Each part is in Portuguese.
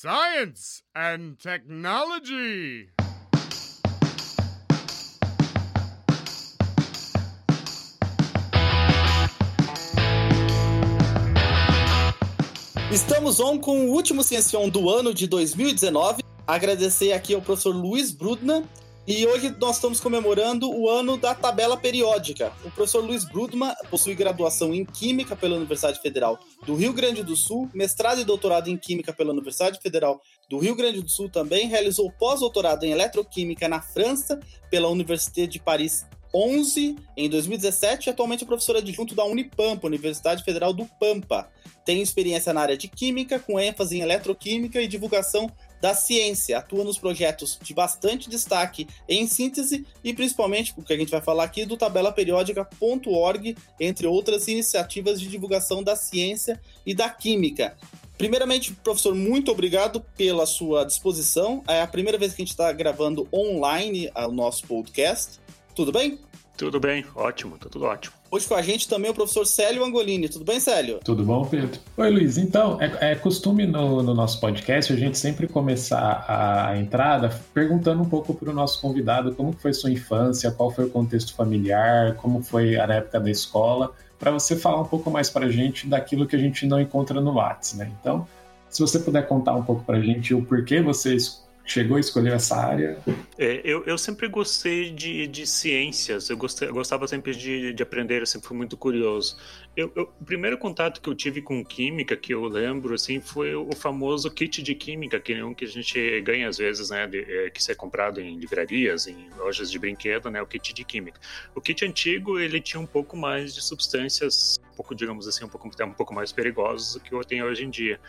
Science and Technology. Estamos on com o último Ciencion do ano de 2019. Agradecer aqui ao professor Luiz Brudna. E hoje nós estamos comemorando o ano da tabela periódica. O professor Luiz Brudman possui graduação em Química pela Universidade Federal do Rio Grande do Sul, mestrado e doutorado em Química pela Universidade Federal do Rio Grande do Sul também, realizou pós-doutorado em Eletroquímica na França pela Université de Paris 11 em 2017 e atualmente é professora adjunto da Unipampa, Universidade Federal do Pampa. Tem experiência na área de Química, com ênfase em Eletroquímica e divulgação da ciência. Atua nos projetos de bastante destaque em síntese e principalmente, porque a gente vai falar aqui, do tabelaperiódica.org, entre outras iniciativas de divulgação da ciência e da química. Primeiramente, professor, muito obrigado pela sua disposição. É a primeira vez que a gente está gravando online o nosso podcast. Tudo bem? Tudo bem, ótimo, tá tudo ótimo. Hoje com a gente também o professor Célio Angolini. Tudo bem, Célio? Tudo bom, Pedro? Oi, Luiz. Então, é, é costume no, no, nosso podcast a gente sempre começar a, a entrada perguntando um pouco para o nosso convidado como foi sua infância, qual foi o contexto familiar, como foi a época da escola, para você falar um pouco mais para a gente daquilo que a gente não encontra no Whats, né? Então, se você puder contar um pouco para a gente o porquê você chegou a escolher essa área? É, eu, eu sempre gostei de, de ciências, eu, gostei, eu gostava sempre de, de aprender, eu sempre fui muito curioso. Eu, eu, o primeiro contato que eu tive com química, que eu lembro, assim, foi o famoso kit de química, que é um que a gente ganha às vezes, né, de, é, que é comprado em livrarias, em lojas de brinquedo, né, o kit de química. O kit antigo, ele tinha um pouco mais de substâncias, um pouco, digamos assim, um pouco, um pouco mais perigosas do que eu tenho hoje em dia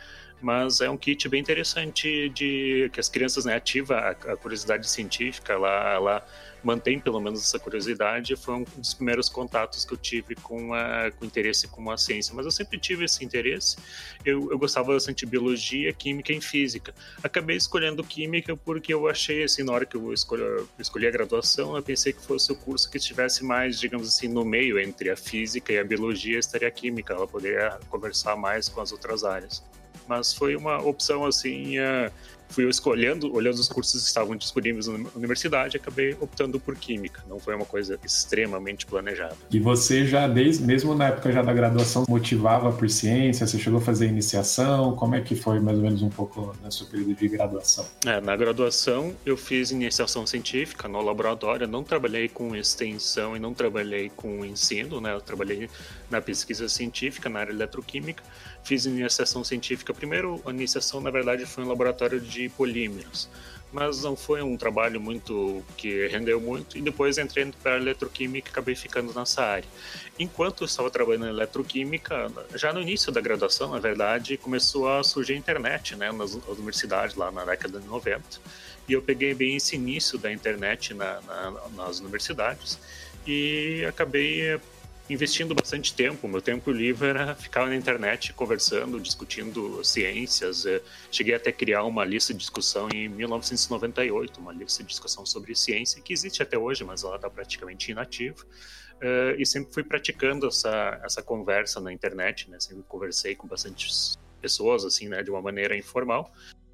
mas é um kit bem interessante de que as crianças né, ativa a, a curiosidade científica, ela, ela mantém pelo menos essa curiosidade. Foi um dos primeiros contatos que eu tive com, a, com interesse com a ciência, mas eu sempre tive esse interesse. Eu, eu gostava bastante de biologia, química e física. Acabei escolhendo química porque eu achei assim na hora que eu escolhi, escolhi a graduação, eu pensei que fosse o curso que estivesse mais, digamos assim, no meio entre a física e a biologia estaria a química. Ela poderia conversar mais com as outras áreas mas foi uma opção assim. Fui escolhendo, olhando os cursos que estavam disponíveis na universidade, acabei optando por química. Não foi uma coisa extremamente planejada. E você já desde mesmo na época já da graduação motivava por ciência? Você chegou a fazer iniciação? Como é que foi mais ou menos um pouco no seu período de graduação? É, na graduação eu fiz iniciação científica no laboratório. não trabalhei com extensão e não trabalhei com ensino, né? Eu trabalhei na pesquisa científica na área eletroquímica fiz iniciação científica. Primeiro, a iniciação, na verdade, foi um laboratório de polímeros, mas não foi um trabalho muito que rendeu muito. E depois entrei para eletroquímica e acabei ficando nessa área. Enquanto eu estava trabalhando em eletroquímica, já no início da graduação, na verdade, começou a surgir a internet, né, nas universidades lá na década de 90. E eu peguei bem esse início da internet na, na, nas universidades e acabei investindo bastante tempo. Meu tempo livre era ficar na internet conversando, discutindo ciências. É, cheguei até a criar uma lista de discussão em 1998, uma lista de discussão sobre ciência, que existe até hoje, mas ela está praticamente inativa. É, e sempre fui praticando essa, essa conversa na internet, né? Sempre conversei com bastante pessoas, assim, né? De uma maneira informal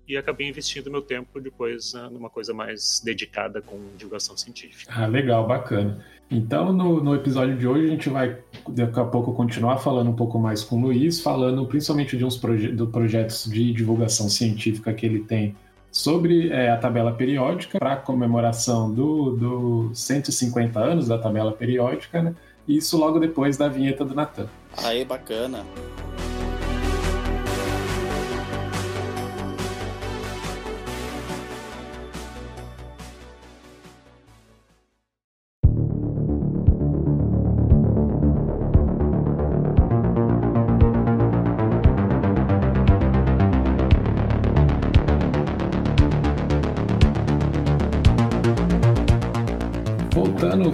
e acabei investindo meu tempo depois uh, numa coisa mais dedicada com divulgação científica. Ah, legal, bacana. Então, no, no episódio de hoje, a gente vai daqui a pouco continuar falando um pouco mais com o Luiz, falando principalmente de uns proje do projetos de divulgação científica que ele tem sobre é, a tabela periódica, para comemoração dos do 150 anos da tabela periódica, né? Isso logo depois da vinheta do Natan. Aí, bacana.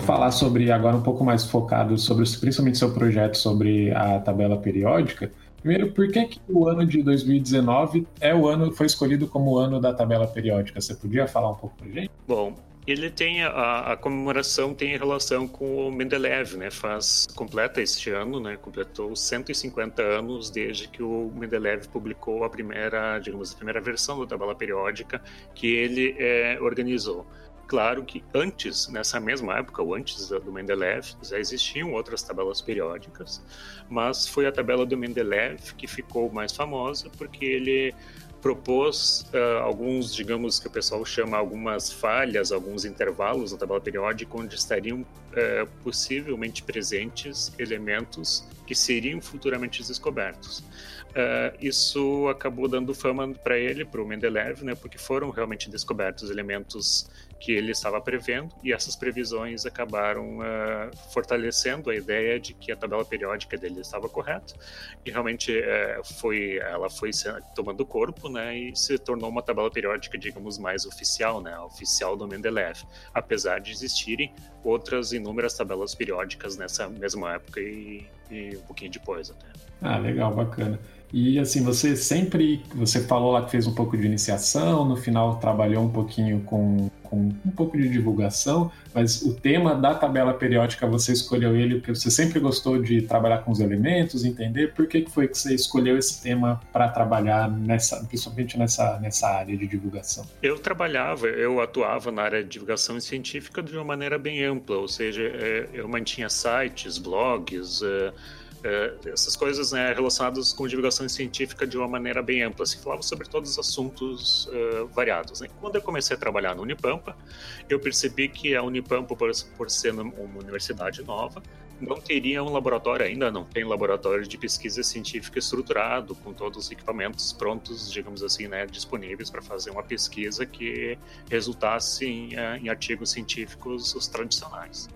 Falar sobre, agora um pouco mais focado sobre principalmente seu projeto sobre a tabela periódica. Primeiro, por que, que o ano de 2019 é o ano foi escolhido como o ano da tabela periódica? Você podia falar um pouco pra gente? Bom, Ele tem a, a, comemoração tem relação com o Mendeleev, né? Faz completa este ano, né? Completou 150 anos desde que o Mendeleev publicou a primeira, digamos, a primeira versão da tabela periódica que ele é, organizou. Claro que antes, nessa mesma época, ou antes do Mendeleev, já existiam outras tabelas periódicas, mas foi a tabela do Mendeleev que ficou mais famosa porque ele propôs uh, alguns, digamos que o pessoal chama algumas falhas, alguns intervalos na tabela periódica onde estariam uh, possivelmente presentes elementos que seriam futuramente descobertos. Uh, isso acabou dando fama para ele, para o Mendeleev, né, porque foram realmente descobertos elementos que ele estava prevendo, e essas previsões acabaram uh, fortalecendo a ideia de que a tabela periódica dele estava correta, e realmente uh, foi, ela foi tomando corpo, né, e se tornou uma tabela periódica, digamos, mais oficial, né, oficial do Mendeleev, apesar de existirem outras inúmeras tabelas periódicas nessa mesma época e, e um pouquinho depois até. Ah, legal, bacana. E assim, você sempre, você falou lá que fez um pouco de iniciação, no final trabalhou um pouquinho com, com um pouco de divulgação, mas o tema da tabela periódica você escolheu ele porque você sempre gostou de trabalhar com os elementos, entender por que, foi que você escolheu esse tema para trabalhar nessa, principalmente nessa, nessa área de divulgação? Eu trabalhava, eu atuava na área de divulgação científica de uma maneira bem ampla, ou seja, é, eu mantinha sites, blogs, é, é, essas coisas né, relacionadas com divulgação científica de uma maneira bem ampla. Se falava sobre todos os assuntos uh, variados. Né? Quando eu comecei a trabalhar no Unipampa, eu percebi que a Unipampa, por, por ser uma universidade nova, não teria um laboratório, ainda não tem laboratório de pesquisa científica estruturado, com todos os equipamentos prontos, digamos assim, né, disponíveis para fazer uma pesquisa que resultasse em, eh, em, artigos científicos os tradicionais.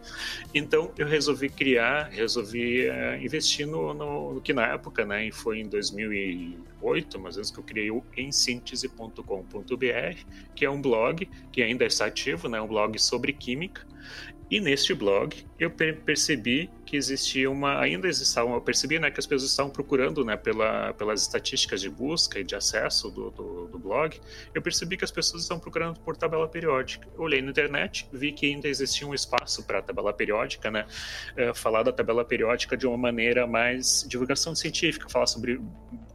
Então, eu resolvi criar, resolvi uh, investir no, no, no, que na época, né, foi em 2008, mais ou menos, que eu criei o ensíntese.com.br, que é um blog que ainda está ativo, né, um blog sobre química, e neste blog eu percebi que existia uma, ainda existavam, eu percebi né, que as pessoas estavam procurando né, pela, pelas estatísticas de busca e de acesso do, do, do blog, eu percebi que as pessoas estavam procurando por tabela periódica. Eu olhei na internet, vi que ainda existia um espaço para tabela periódica, né, é, falar da tabela periódica de uma maneira mais divulgação científica, falar sobre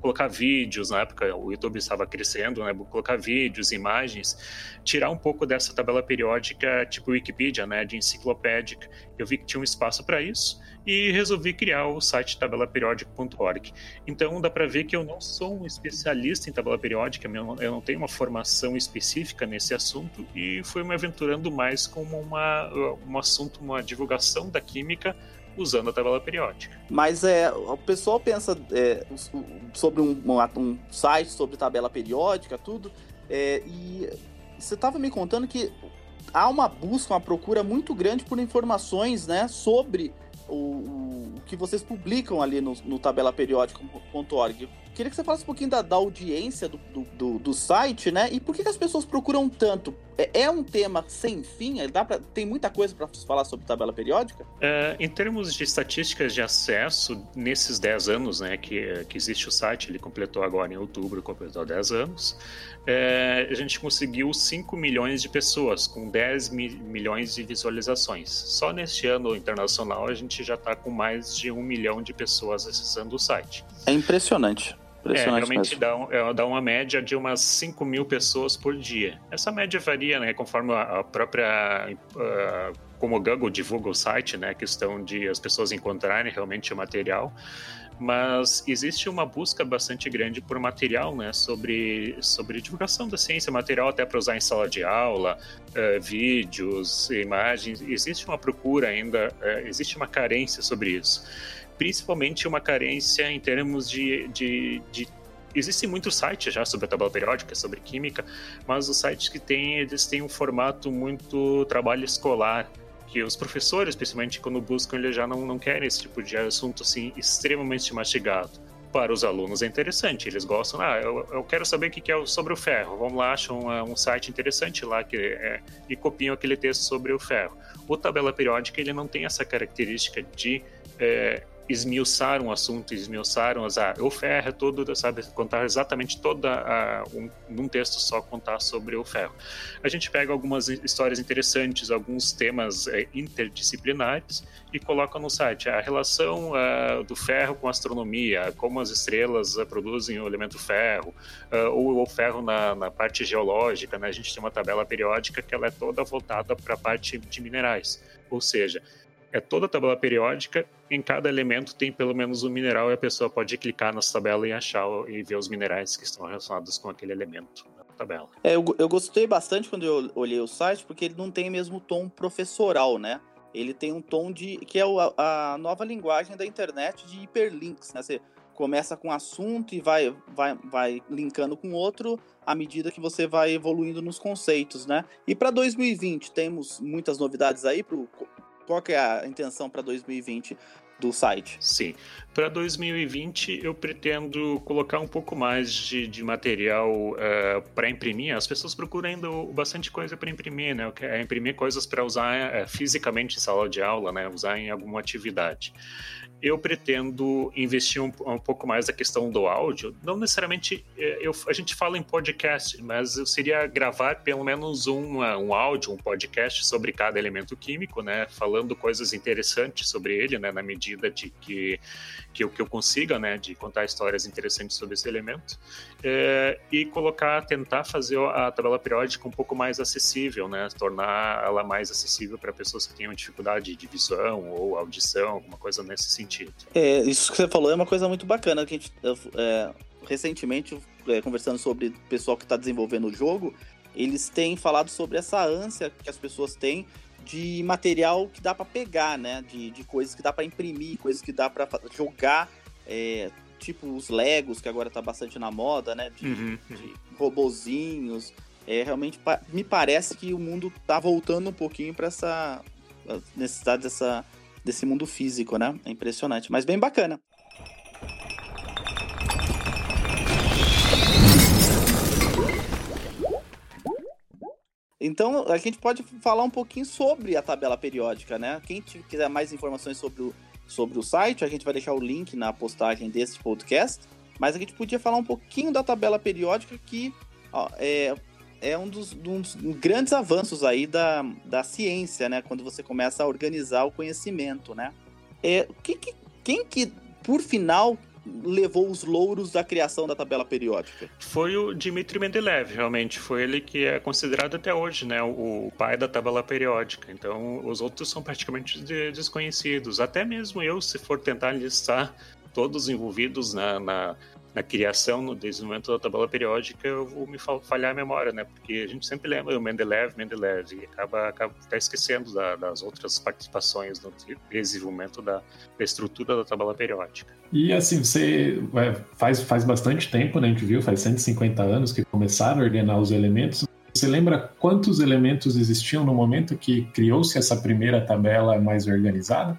colocar vídeos, na época o YouTube estava crescendo, né, colocar vídeos, imagens, tirar um pouco dessa tabela periódica tipo Wikipedia, né, de enciclopédica. Eu vi que tinha um espaço para isso e resolvi criar o site tabelaperiódica.org. Então dá para ver que eu não sou um especialista em tabela periódica, eu não tenho uma formação específica nesse assunto e fui me aventurando mais como uma, um assunto, uma divulgação da química usando a tabela periódica. Mas é, o pessoal pensa é, sobre um, um, site sobre tabela periódica, tudo, é, e você estava me contando que há uma busca, uma procura muito grande por informações né, sobre o, o, que vocês publicam ali no, no tabelaperiódica.org. Queria que você falasse um pouquinho da, da audiência do, do, do, site, né? E por que, que as pessoas procuram tanto? É, é, um tema sem fim? Dá pra, tem muita coisa para falar sobre tabela periódica? É, em termos de estatísticas de acesso, nesses 10 anos né, que, que existe o site, ele completou agora em outubro, completou 10 anos, é, a gente conseguiu 5 milhões de pessoas, com 10 mi milhões de visualizações. Só neste ano internacional a gente já está com mais de um milhão de pessoas acessando o site. É impressionante. É, realmente dá, um, é, dá, uma média de umas 5 mil pessoas por dia. Essa média varia, né, conforme a, própria. Uh, como o Google divulga o site, né, a questão de as pessoas encontrarem realmente o material. Mas existe uma busca bastante grande por material, né, sobre, sobre divulgação da ciência, material até para usar em sala de aula, uh, vídeos, imagens. Existe uma procura ainda, uh, existe uma carência sobre isso principalmente uma carência em termos de, de, de existem muitos sites já sobre a tabela periódica, sobre química, mas os sites que têm, eles têm um formato muito trabalho escolar, que os professores, principalmente quando buscam, eles já não, não querem esse tipo de assunto assim extremamente mastigado. Para os alunos é interessante, eles gostam, ah, eu, eu quero saber o que é sobre o ferro, vamos lá, acham um, um site interessante lá que é, e copiam aquele texto sobre o ferro. O tabela periódica, ele não tem essa característica de é, esmiuçar um assunto, esmiuçar um, ah, o ferro todo, sabe, contar exatamente toda a, um, num texto só contar sobre o ferro. A gente pega algumas histórias interessantes, alguns temas é, interdisciplinares e coloca no site a relação uh, do ferro com a astronomia, como as estrelas uh, produzem o elemento ferro, ou o ferro na, na, parte geológica, né? A gente tem uma tabela periódica que ela é toda voltada para a parte de minerais, ou seja, é toda a tabela periódica, em cada elemento tem pelo menos um mineral e a pessoa pode clicar nessa tabela e achar e ver os minerais que estão relacionados com aquele elemento na tabela. É, eu, eu gostei bastante quando eu olhei o site, porque ele não tem mesmo tom professoral, né? Ele tem um tom de. que é a, a nova linguagem da internet de hiperlinks, né? Você começa com um assunto e vai, vai, vai linkando com outro à medida que você vai evoluindo nos conceitos, né? E para 2020 temos muitas novidades aí pro qual que é a intenção para 2020 do site? Sim. Para 2020, eu pretendo colocar um pouco mais de, de material uh, eh, para imprimir. As pessoas procuram ainda bastante coisa para imprimir, né? É imprimir coisas para usar uh, fisicamente em sala de aula, né? Usar em alguma atividade eu pretendo investir um, um, pouco mais na questão do áudio. Não necessariamente é, eu, a gente fala em podcast, mas eu seria gravar pelo menos um, um áudio, um podcast sobre cada elemento químico, né? Falando coisas interessantes sobre ele, né? Na medida de que, que, que eu consiga, né? De contar histórias interessantes sobre esse elemento. É, e colocar, tentar fazer a tabela periódica um pouco mais acessível, né? Tornar ela mais acessível para pessoas que tenham dificuldade de visão ou audição, alguma coisa nesse sentido sentido. É, isso que você falou é uma coisa muito bacana. Que a gente, é, recentemente, é, conversando sobre o pessoal que está desenvolvendo o jogo, eles têm falado sobre essa ânsia que as pessoas têm de material que dá para pegar, né? De, de coisas que dá para imprimir, coisas que dá para jogar, é, tipo os Legos, que agora tá bastante na moda, né? De, uhum, uhum. de robozinhos. É, realmente me parece que o mundo tá voltando um pouquinho para essa necessidade dessa desse mundo físico, né? É impressionante, mas bem bacana. Então, a gente pode falar um pouquinho sobre a tabela periódica, né? Quem quiser mais informações sobre o, sobre o site, a gente vai deixar o link na postagem desse podcast. Mas a gente podia falar um pouquinho da tabela periódica que ó, é, é um dos, dos, grandes avanços aí da, da ciência, né? Quando você começa a organizar o conhecimento, né? É, que, que, quem que, por final, levou os louros da criação da tabela periódica? Foi o Dmitry Mendeleev, realmente. Foi ele que é considerado até hoje, né, o pai da tabela periódica. Então, os outros são praticamente desconhecidos. Até mesmo eu, se for tentar listar todos envolvidos na, na na criação, no desenvolvimento da tabela periódica, eu vou me falhar a memória, né? Porque a gente sempre lembra o Mendeleev, Mendeleev, e acaba, acaba até esquecendo da, das outras participações no desenvolvimento da, da, estrutura da tabela periódica. E assim, você é, faz, faz bastante tempo, né? A gente viu, faz 150 anos que começaram a ordenar os elementos. Você lembra quantos elementos existiam no momento que criou-se essa primeira tabela mais organizada?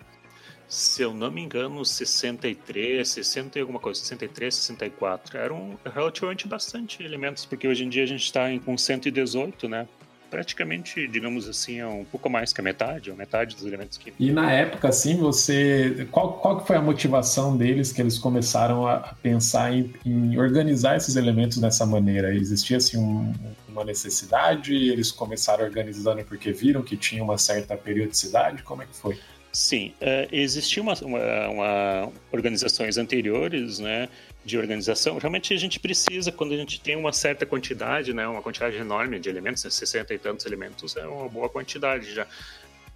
Se eu não me engano, 63, 60 e alguma coisa, 63, 64. Eram relativamente bastante elementos, porque hoje em dia a gente está com 118, né? Praticamente, digamos assim, é um pouco mais que a metade, a metade dos elementos químicos. E na época, assim, você. Qual, qual foi a motivação deles que eles começaram a pensar em, em organizar esses elementos dessa maneira? Existia, assim, um, uma necessidade? Eles começaram organizando porque viram que tinha uma certa periodicidade? Como é que foi? Sim, uh, existiam uma, uma, uma, organizações anteriores, né, de organização. Realmente a gente precisa, quando a gente tem uma certa quantidade, né, uma quantidade enorme de elementos, 60 né, e tantos elementos, é uma boa quantidade já.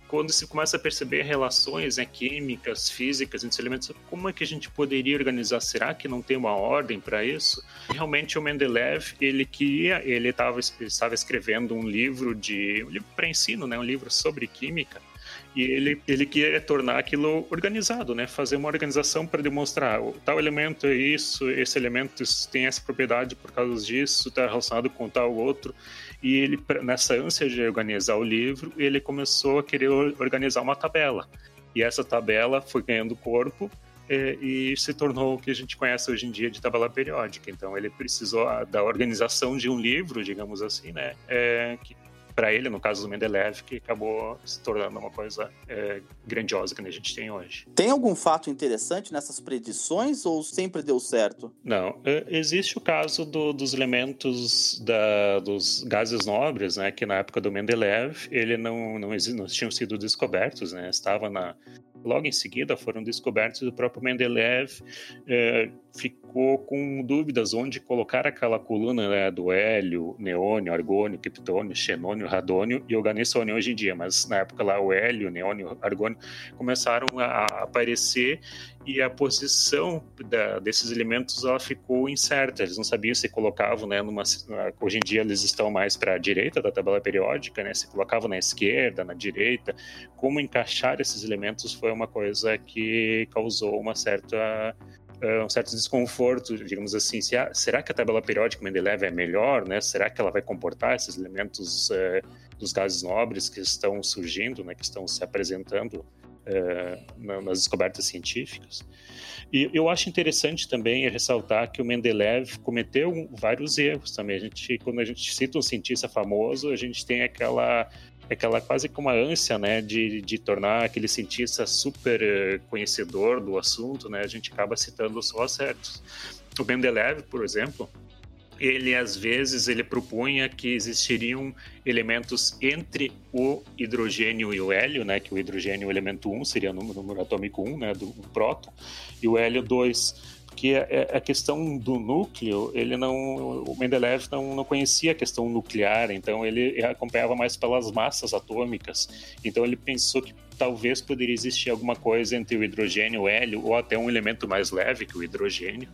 Quando se começa a perceber relações né, químicas, físicas entre elementos, como é que a gente poderia organizar? Será que não tem uma ordem para isso? Realmente o Mendeleev, ele queria, ele estava escrevendo um livro de um livro para ensino, né, um livro sobre química e ele, ele queria tornar aquilo organizado, né? Fazer uma organização para demonstrar o tal elemento é isso, esse elemento tem essa propriedade por causa disso, está relacionado com tal outro. E ele, nessa ânsia de organizar o livro, ele começou a querer organizar uma tabela. E essa tabela foi ganhando corpo é, e se tornou o que a gente conhece hoje em dia de tabela periódica. Então ele precisou da organização de um livro, digamos assim, né? É, que para ele, no caso do Mendeleev, que acabou se tornando uma coisa é, grandiosa que a gente tem hoje. Tem algum fato interessante nessas predições ou sempre deu certo? Não, é, existe o caso do, dos elementos da, dos gases nobres, né, que na época do Mendeleev ele não, não, não tinham sido descobertos, né, estava na logo em seguida foram descobertos o próprio Mendeleev é, ficou com dúvidas onde colocar aquela coluna né, do hélio, neônio, argônio, criptônio, xenônio, radônio e organessônio hoje em dia, mas na época lá o hélio, neônio, argônio começaram a aparecer e a posição da, desses elementos ela ficou incerta. Eles não sabiam se colocavam, né, numa, hoje em dia eles estão mais para a direita da tabela periódica, né, se colocavam na esquerda, na direita. Como encaixar esses elementos foi uma coisa que causou uma certa um certo desconforto, digamos assim, se será que a tabela periódica Mendeleev é melhor, né? Será que ela vai comportar esses elementos uh, dos gases nobres que estão surgindo, né? Que estão se apresentando uh, nas descobertas científicas? E eu acho interessante também ressaltar que o Mendeleev cometeu vários erros também. A gente, quando a gente cita um cientista famoso, a gente tem aquela aquela quase que uma ânsia, né, de, de tornar aquele cientista super eh, conhecedor do assunto, né, a gente acaba citando só acertos. O Mendeleev, por exemplo, ele às vezes ele propunha que existiriam elementos entre o hidrogênio e o hélio, né, que o hidrogênio é o elemento 1 seria o número atômico 1, né, do próton, e o hélio 2 que a, é, é a questão do núcleo, ele não, o Mendeleev não, não conhecia a questão nuclear, então ele acompanhava mais pelas massas atômicas. Então ele pensou que talvez poderia existir alguma coisa entre o hidrogênio, o hélio, ou até um elemento mais leve que o hidrogênio.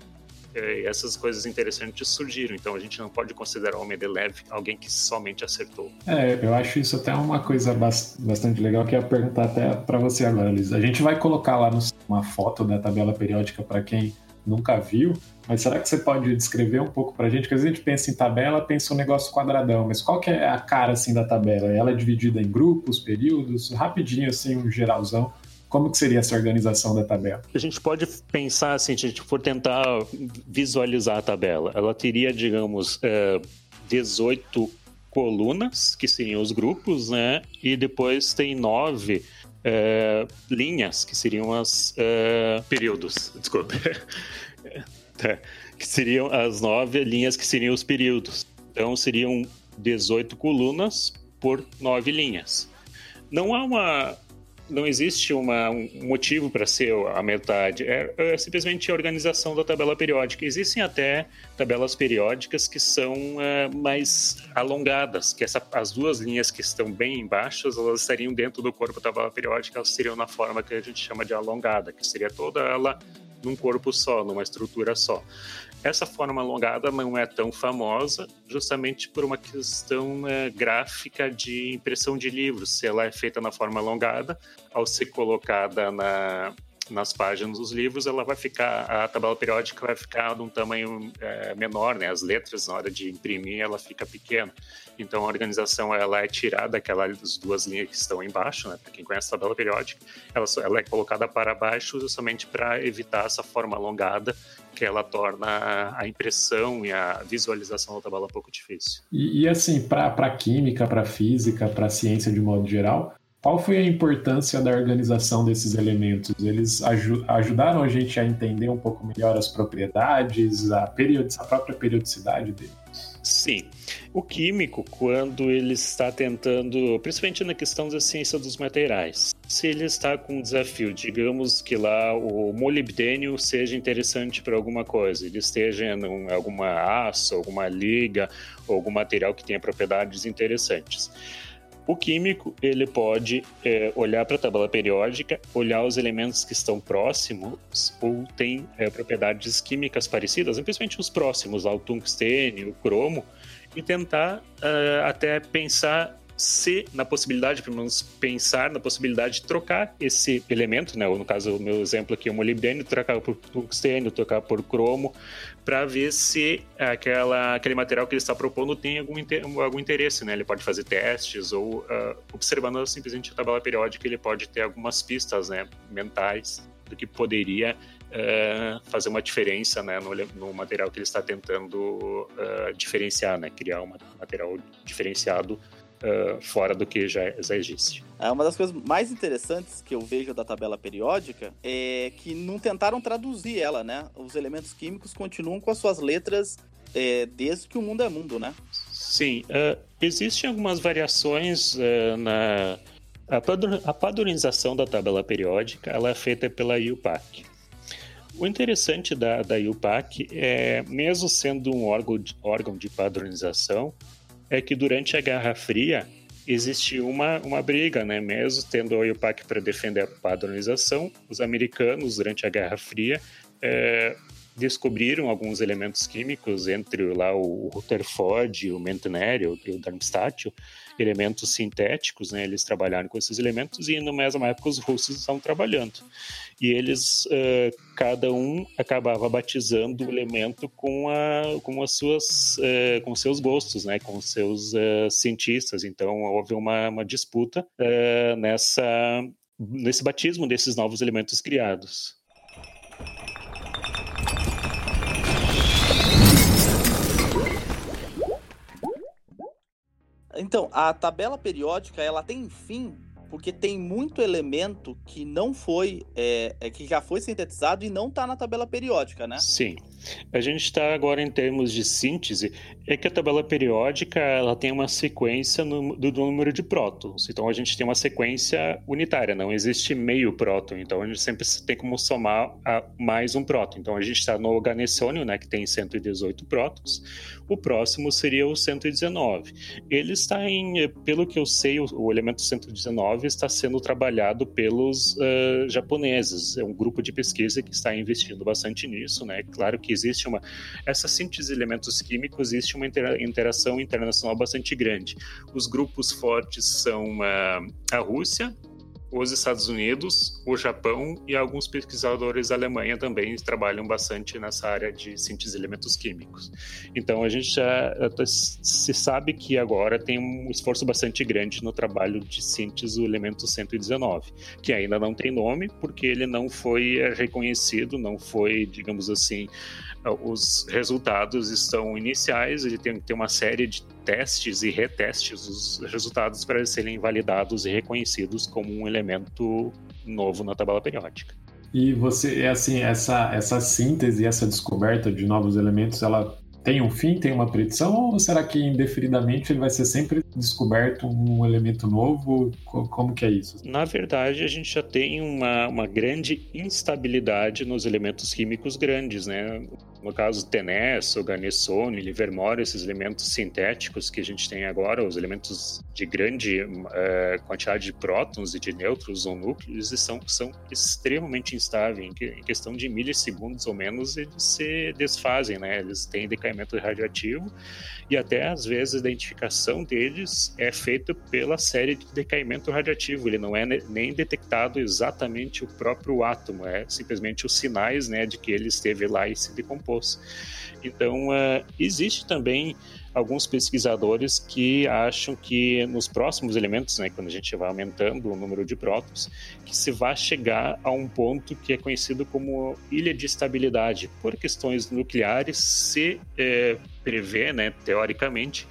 E essas coisas interessantes surgiram, então a gente não pode considerar o Mendeleev alguém que somente acertou. É, eu acho isso até uma coisa bastante legal que é perguntar até para você agora, Liz. A gente vai colocar lá no, uma foto da tabela periódica para quem nunca viu, mas será que você pode descrever um pouco para a gente? Porque às vezes a gente pensa em tabela, pensa um negócio quadradão, mas qual que é a cara assim da tabela? Ela é dividida em grupos, períodos, rapidinho assim, um geralzão. Como que seria essa organização da tabela? A gente pode pensar assim, se a gente for tentar visualizar a tabela, ela teria, digamos, é, 18 colunas, que seriam os grupos, né? E depois tem nove é, linhas, que seriam as é, períodos, desculpa, é, que seriam as nove linhas que seriam os períodos. Então seriam 18 colunas por nove linhas. Não há uma não existe uma, um motivo para ser a metade. É, é, simplesmente a organização da tabela periódica. Existem até tabelas periódicas que são é, mais alongadas, que essa, as duas linhas que estão bem embaixo, elas estariam dentro do corpo da tabela periódica, elas seriam na forma que a gente chama de alongada, que seria toda ela num corpo só, numa estrutura só. Essa forma alongada não é tão famosa, justamente por uma questão é, gráfica de impressão de livros. Se ela é feita na forma alongada, ao ser colocada na, nas páginas dos livros, ela vai ficar, a tabela periódica vai ficar de um tamanho é, menor, né? As letras, na hora de imprimir, ela fica pequena. Então, a organização, ela é tirada aquelas duas linhas que estão embaixo, né? Para quem conhece a tabela periódica, ela, ela é colocada para baixo justamente para evitar essa forma alongada que ela torna a impressão e a visualização da tabela um pouco difícil. E, e assim, para química, para física, para ciência de modo geral, qual foi a importância da organização desses elementos? Eles aj ajudaram a gente a entender um pouco melhor as propriedades, a, a própria periodicidade deles? Sim. O químico, quando ele está tentando, principalmente na questão da ciência dos materiais, se ele está com um desafio, digamos que lá o molibdênio seja interessante para alguma coisa, ele esteja em alguma aço, alguma liga, algum material que tenha propriedades interessantes o químico ele pode é, olhar para a tabela periódica, olhar os elementos que estão próximos ou têm é, propriedades químicas parecidas, principalmente os próximos, lá, o tungstênio, o cromo, e tentar uh, até pensar se na possibilidade, pelo menos pensar na possibilidade de trocar esse elemento, né? Ou no caso, o meu exemplo aqui, o molibdênio, trocar por tungstênio, trocar por cromo, para ver se aquela, aquele material que ele está propondo tem algum, algum interesse, né? Ele pode fazer testes ou, uh, observando simplesmente a tabela periódica, ele pode ter algumas pistas, né, mentais do que poderia uh, fazer uma diferença, né, no, no, material que ele está tentando uh, diferenciar, né? Criar um material diferenciado uh, fora do que já, já existe. É uma das coisas mais interessantes que eu vejo da tabela periódica é que não tentaram traduzir ela, né? Os elementos químicos continuam com as suas letras é, desde que o mundo é mundo, né? Sim, uh, existem algumas variações uh, na a, padronização da tabela periódica. Ela é feita pela IUPAC. O interessante da, da IUPAC é, mesmo sendo um órgão de, órgão de padronização, é que durante a Guerra Fria existiu uma, uma briga, né? Mesmo tendo a IUPAC para defender a padronização, os americanos, durante a Guerra Fria, é, descobriram alguns elementos químicos entre lá o Rutherford, o Mentner e o Darmstadt, elementos sintéticos, né? Eles trabalharam com esses elementos e na mesma época os russos estavam trabalhando. E eles, uh, cada um acabava batizando o elemento com, a, com as suas, uh, com seus gostos, né? Com seus uh, cientistas. Então houve uma, uma disputa nessa nesse batismo desses novos elementos criados. Então, a tabela periódica, ela tem fim porque tem muito elemento que não foi, é, é que já foi sintetizado e não está na tabela periódica, né? Sim. A gente está agora em termos de síntese, é que a tabela periódica ela tem uma sequência no, do, do, número de prótons. Então a gente tem uma sequência unitária, não existe meio próton. Então a gente sempre tem como somar mais um próton. Então a gente está no ganessônio, né, que tem 118 prótons. O próximo seria o 119. Ele está em, pelo que eu sei, o, o elemento 119 está sendo trabalhado pelos uh, japoneses. É um grupo de pesquisa que está investindo bastante nisso, né? Claro que existe uma essa síntese de elementos químicos existe uma interação internacional bastante grande. Os grupos fortes são uh, a Rússia, os Estados Unidos, o Japão e alguns pesquisadores da Alemanha também trabalham bastante nessa área de síntese de elementos químicos. Então a gente já se sabe que agora tem um esforço bastante grande no trabalho de síntese do elemento 119, que ainda não tem nome porque ele não foi reconhecido, não foi, digamos assim, os resultados estão iniciais, ele tem que ter uma série de testes e retestes dos resultados para serem validados e reconhecidos como um elemento novo na tabela periódica. E você, é assim, essa, essa síntese, essa descoberta de novos elementos, ela tem um fim, tem uma predição, ou será que indefinidamente ele vai ser sempre descoberto um elemento novo? Como que é isso? Na verdade, a gente já tem uma, uma grande instabilidade nos elementos químicos grandes, né? No caso, Tenesso, Garnessone, Livermore, esses elementos sintéticos que a gente tem agora, os elementos de grande uh, quantidade de prótons e de nêutrons ou núcleos, são, são extremamente instáveis. Em, que, em, questão de milissegundos ou menos, eles se desfazem, né? Eles têm decaimento radioativo e até às vezes a identificação deles é feita pela série de decaimento radioativo. Ele não é nem detectado exatamente o próprio átomo, é simplesmente os sinais, né, de que ele esteve lá e se decompôs Então, uh, existe também alguns pesquisadores que acham que nos próximos elementos, né, quando a gente vai aumentando o número de prótons, que se vai chegar a um ponto que é conhecido como ilha de estabilidade. Por questões nucleares, se é, prevê, né, teoricamente,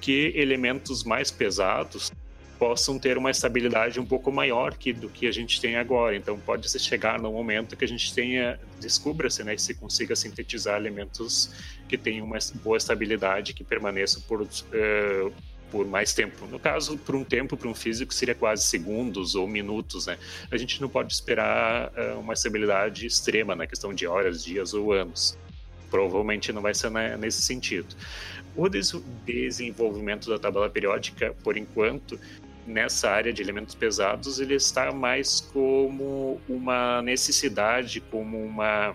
que elementos mais pesados possam ter uma estabilidade um pouco maior que do que a gente tem agora. Então pode se chegar no momento que a gente tenha descubra-se, né, se consiga sintetizar elementos que tenham uma boa estabilidade que permaneçam por uh, por mais tempo. No caso, por um tempo, para um físico, seria quase segundos ou minutos, né? A gente não pode esperar uh, uma estabilidade extrema na questão de horas, dias ou anos. Provavelmente não vai ser né, nesse sentido. O desenvolvimento da tabela periódica, por enquanto, nessa área de elementos pesados, ele está mais como uma necessidade, como uma,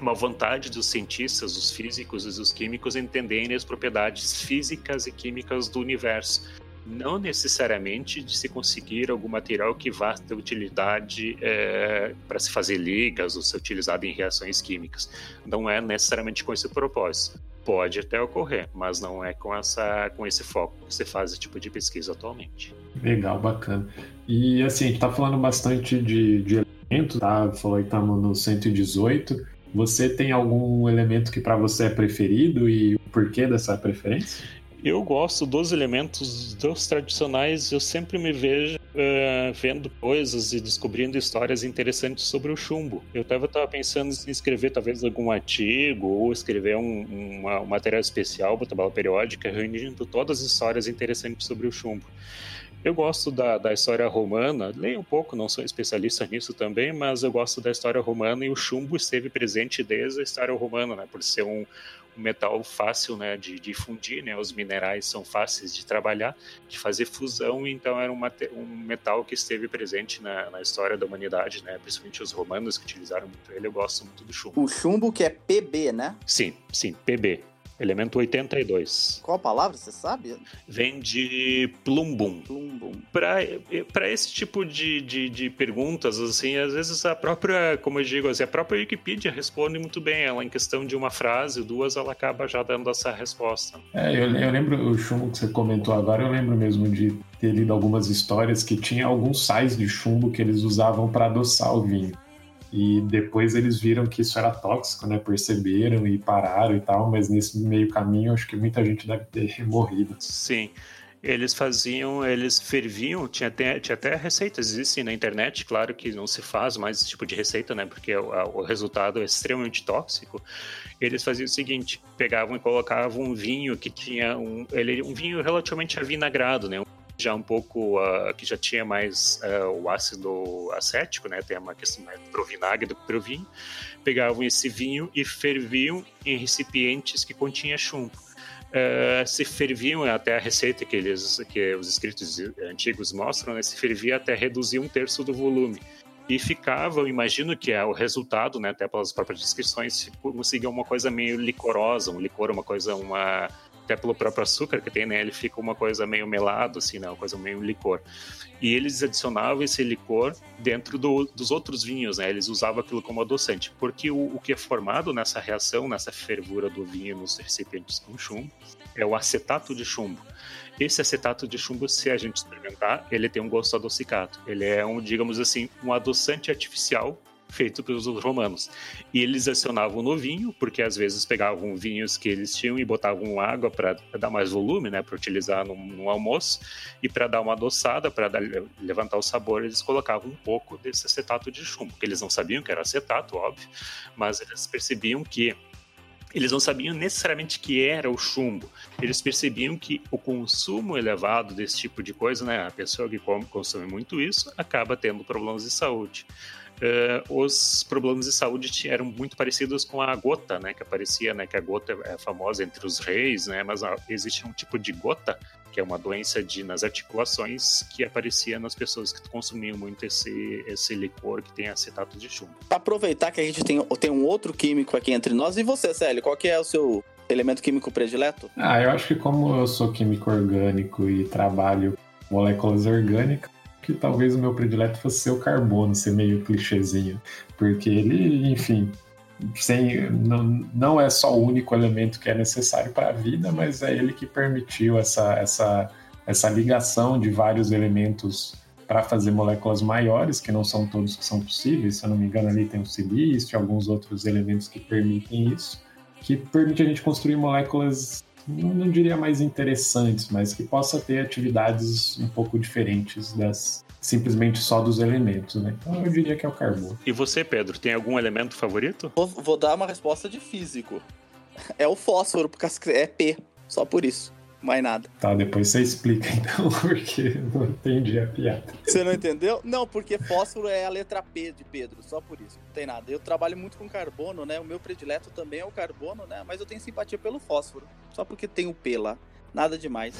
uma vontade dos cientistas, dos físicos e dos químicos entenderem as propriedades físicas e químicas do universo. Não necessariamente de se conseguir algum material que vá ter utilidade é, para se fazer ligas ou ser utilizado em reações químicas. Não é necessariamente com esse propósito Pode até ocorrer, mas não é com, essa, com esse foco que você faz esse tipo de pesquisa atualmente. Legal, bacana. E assim, a gente tá falando bastante de, de elementos, tá? Falou que estamos no 118. Você tem algum elemento que para você é preferido e o porquê dessa preferência? Eu gosto dos elementos dos tradicionais, eu sempre me vejo uh, vendo coisas e descobrindo histórias interessantes sobre o chumbo. Eu estava pensando em escrever talvez algum artigo ou escrever um, um material especial para tabela periódica reunindo todas as histórias interessantes sobre o chumbo. Eu gosto da, da história romana, leio um pouco, não sou especialista nisso também, mas eu gosto da história romana e o chumbo esteve presente desde a história romana, né, por ser um, um metal fácil né, de, de, fundir, né, os minerais são fáceis de trabalhar, de fazer fusão, então era um, um metal que esteve presente na, na, história da humanidade, né, principalmente os romanos que utilizaram muito ele, eu gosto muito do chumbo. O chumbo que é PB, né? Sim, sim, PB. Elemento 82. Qual a palavra, você sabe? Vem de plumbum. Plumbum. Para esse tipo de, de, de, perguntas, assim, às vezes a própria, como eu digo, assim, a própria Wikipedia responde muito bem. Ela, em questão de uma frase, duas, ela acaba já dando essa resposta. É, eu, eu lembro, o chumbo que você comentou agora, eu lembro mesmo de ter lido algumas histórias que tinha alguns sais de chumbo que eles usavam para adoçar o vinho. E depois eles viram que isso era tóxico, né? Perceberam e pararam e tal, mas nesse meio caminho acho que muita gente deve ter morrido. Sim. Eles faziam, eles ferviam, tinha até, tinha até receitas, existem na internet, claro que não se faz mais esse tipo de receita, né? Porque o, o resultado é extremamente tóxico. Eles faziam o seguinte: pegavam e colocavam um vinho que tinha um, ele, um vinho relativamente avinagrado, né? Já um pouco uh, que já tinha mais uh, o ácido acético, né? Tem uma questão mais pro vinagre do que pro vinho. Pegavam esse vinho e ferviam em recipientes que continha chumbo. Uh, se ferviam até a receita que eles que os escritos antigos mostram, né? Se fervia até reduzir um terço do volume e ficava, eu imagino que é o resultado, né, até pelas próprias descrições, conseguia uma coisa meio licorosa, um licor, uma coisa, uma até pelo próprio açúcar que tem, né? Ele fica uma coisa meio melado, assim, né? Uma coisa meio licor. E eles adicionavam esse licor dentro do, dos outros vinhos, né? Eles usavam aquilo como adoçante, porque o, o que é formado nessa reação, nessa fervura do vinho nos recipientes com chumbo, é o acetato de chumbo. Esse acetato de chumbo, se a gente experimentar, ele tem um gosto adocicado. Ele é um, digamos assim, um adoçante artificial feito pelos romanos. E eles adicionavam no vinho, porque às vezes pegavam vinhos que eles tinham e botavam água para dar mais volume, né, para utilizar no, no, almoço, e para dar uma adoçada, para levantar o sabor, eles colocavam um pouco desse acetato de chumbo, que eles não sabiam que era acetato, óbvio, mas eles percebiam que eles não sabiam necessariamente que era o chumbo. Eles percebiam que o consumo elevado desse tipo de coisa, né, a pessoa que come, consome muito isso, acaba tendo problemas de saúde uh, os problemas de saúde eram muito parecidos com a gota, né, que aparecia, né, que a gota é famosa entre os reis, né, mas existe um tipo de gota que é uma doença de, nas articulações que aparecia nas pessoas que consumiam muito esse, esse licor que tem acetato de chumbo. Aproveitar que a gente tem, tem um outro químico aqui entre nós, e você, Célio, qual que é o seu elemento químico predileto? Ah, eu acho que como eu sou químico orgânico e trabalho moléculas orgânicas, que talvez o meu predileto fosse ser o carbono, ser meio clichêzinho. Porque ele, enfim, sem, não, não é só o único elemento que é necessário para a vida, mas é ele que permitiu essa, essa, essa ligação de vários elementos para fazer moléculas maiores, que não são todos que são possíveis. Se eu não me engano, ali tem o silício e alguns outros elementos que permitem isso, que permite a gente construir moléculas não, não, diria mais interessantes, mas que possa ter atividades um pouco diferentes das simplesmente só dos elementos, né? Então eu diria que é o carbono. E você, Pedro, tem algum elemento favorito? Vou, vou dar uma resposta de físico. É o fósforo, porque é P, só por isso mais nada. Tá, depois você explica então, porque não entendi a piada. Você não entendeu? Não, porque fósforo é a letra P de Pedro, só por isso. Não tem nada. Eu trabalho muito com carbono, né? O meu predileto também é o carbono, né? Mas eu tenho simpatia pelo fósforo, só porque tem o P lá. Nada demais.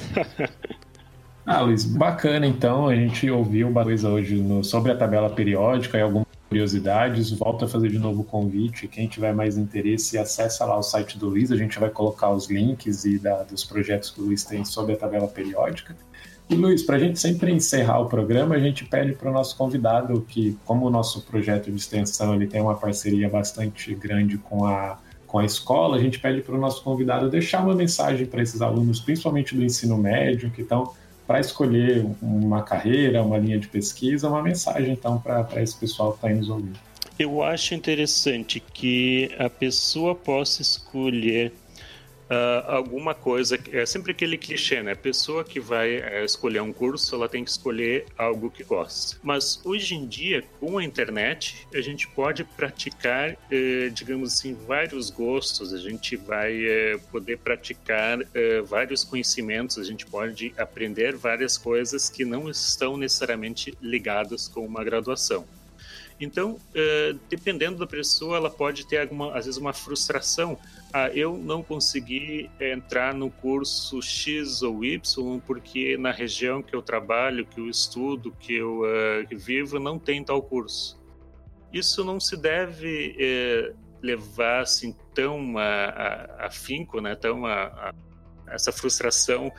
ah, Luiz, bacana então. A gente ouviu uma coisa hoje no, sobre a tabela periódica e algum curiosidades, volto a fazer de novo o convite. Quem tiver mais interesse, acessa lá o site do Luiz. A gente vai colocar os links e da, dos projetos que o Luiz tem sobre a tabela periódica. E Luiz, para a gente sempre encerrar o programa, a gente pede para o nosso convidado que, como o nosso projeto de extensão ele tem uma parceria bastante grande com a, com a escola, a gente pede para o nosso convidado deixar uma mensagem para esses alunos, principalmente do ensino médio, que estão para escolher uma carreira, uma linha de pesquisa, uma mensagem então para esse pessoal que está aí nos ouvindo. Eu acho interessante que a pessoa possa escolher uh, alguma coisa. É sempre aquele clichê, né? A pessoa que vai uh, escolher um curso, ela tem que escolher algo que gosta. Mas hoje em dia, com a internet, a gente pode praticar, uh, digamos assim, vários gostos. A gente vai eh, poder praticar eh, vários conhecimentos. A gente pode aprender várias coisas que não estão necessariamente ligadas com uma graduação. Então, dependendo da pessoa, ela pode ter alguma, às vezes uma frustração. Ah, eu não consegui entrar no curso X ou Y porque na região que eu trabalho, que eu estudo, que eu uh, vivo, não tem tal curso. Isso não se deve uh, levar assim tão a, a, a né? Tão a, a essa frustração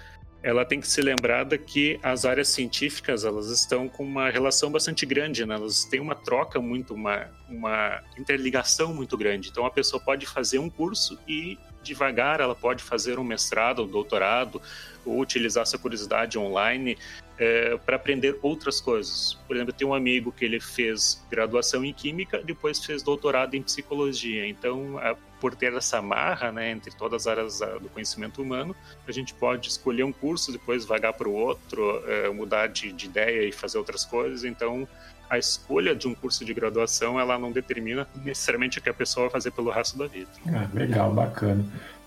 ela tem que ser lembrada que as áreas científicas elas estão com uma relação bastante grande, né? elas têm uma troca muito, uma, uma interligação muito grande. Então a pessoa pode fazer um curso e devagar ela pode fazer um mestrado, um doutorado, ou utilizar essa curiosidade online é, para aprender outras coisas. Por exemplo, eu tenho um amigo que ele fez graduação em química, depois fez doutorado em psicologia. Então, a, por ter essa marra né, entre todas as áreas do conhecimento humano, a gente pode escolher um curso, depois vagar para o outro, é, mudar de, de ideia e fazer outras coisas. Então, a escolha de um curso de graduação ela não determina necessariamente o que a pessoa vai fazer pelo resto da vida. Ah, legal, bacana.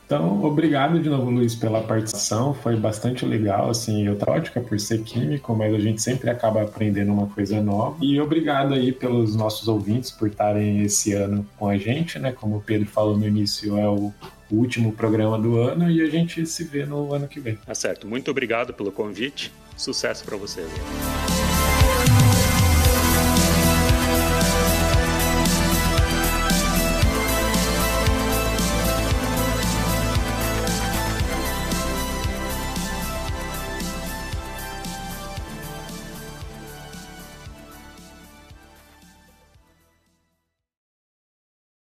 Então, obrigado de novo, Luiz, pela participação. Foi bastante legal, assim, eu ótica por ser químico, mas a gente sempre acaba aprendendo uma coisa nova. E obrigado aí pelos nossos ouvintes por estarem esse ano com a gente, né? Como o Pedro falou no início, é o último programa do ano e a gente se vê no ano que vem. Tá certo. Muito obrigado pelo convite. Sucesso para vocês.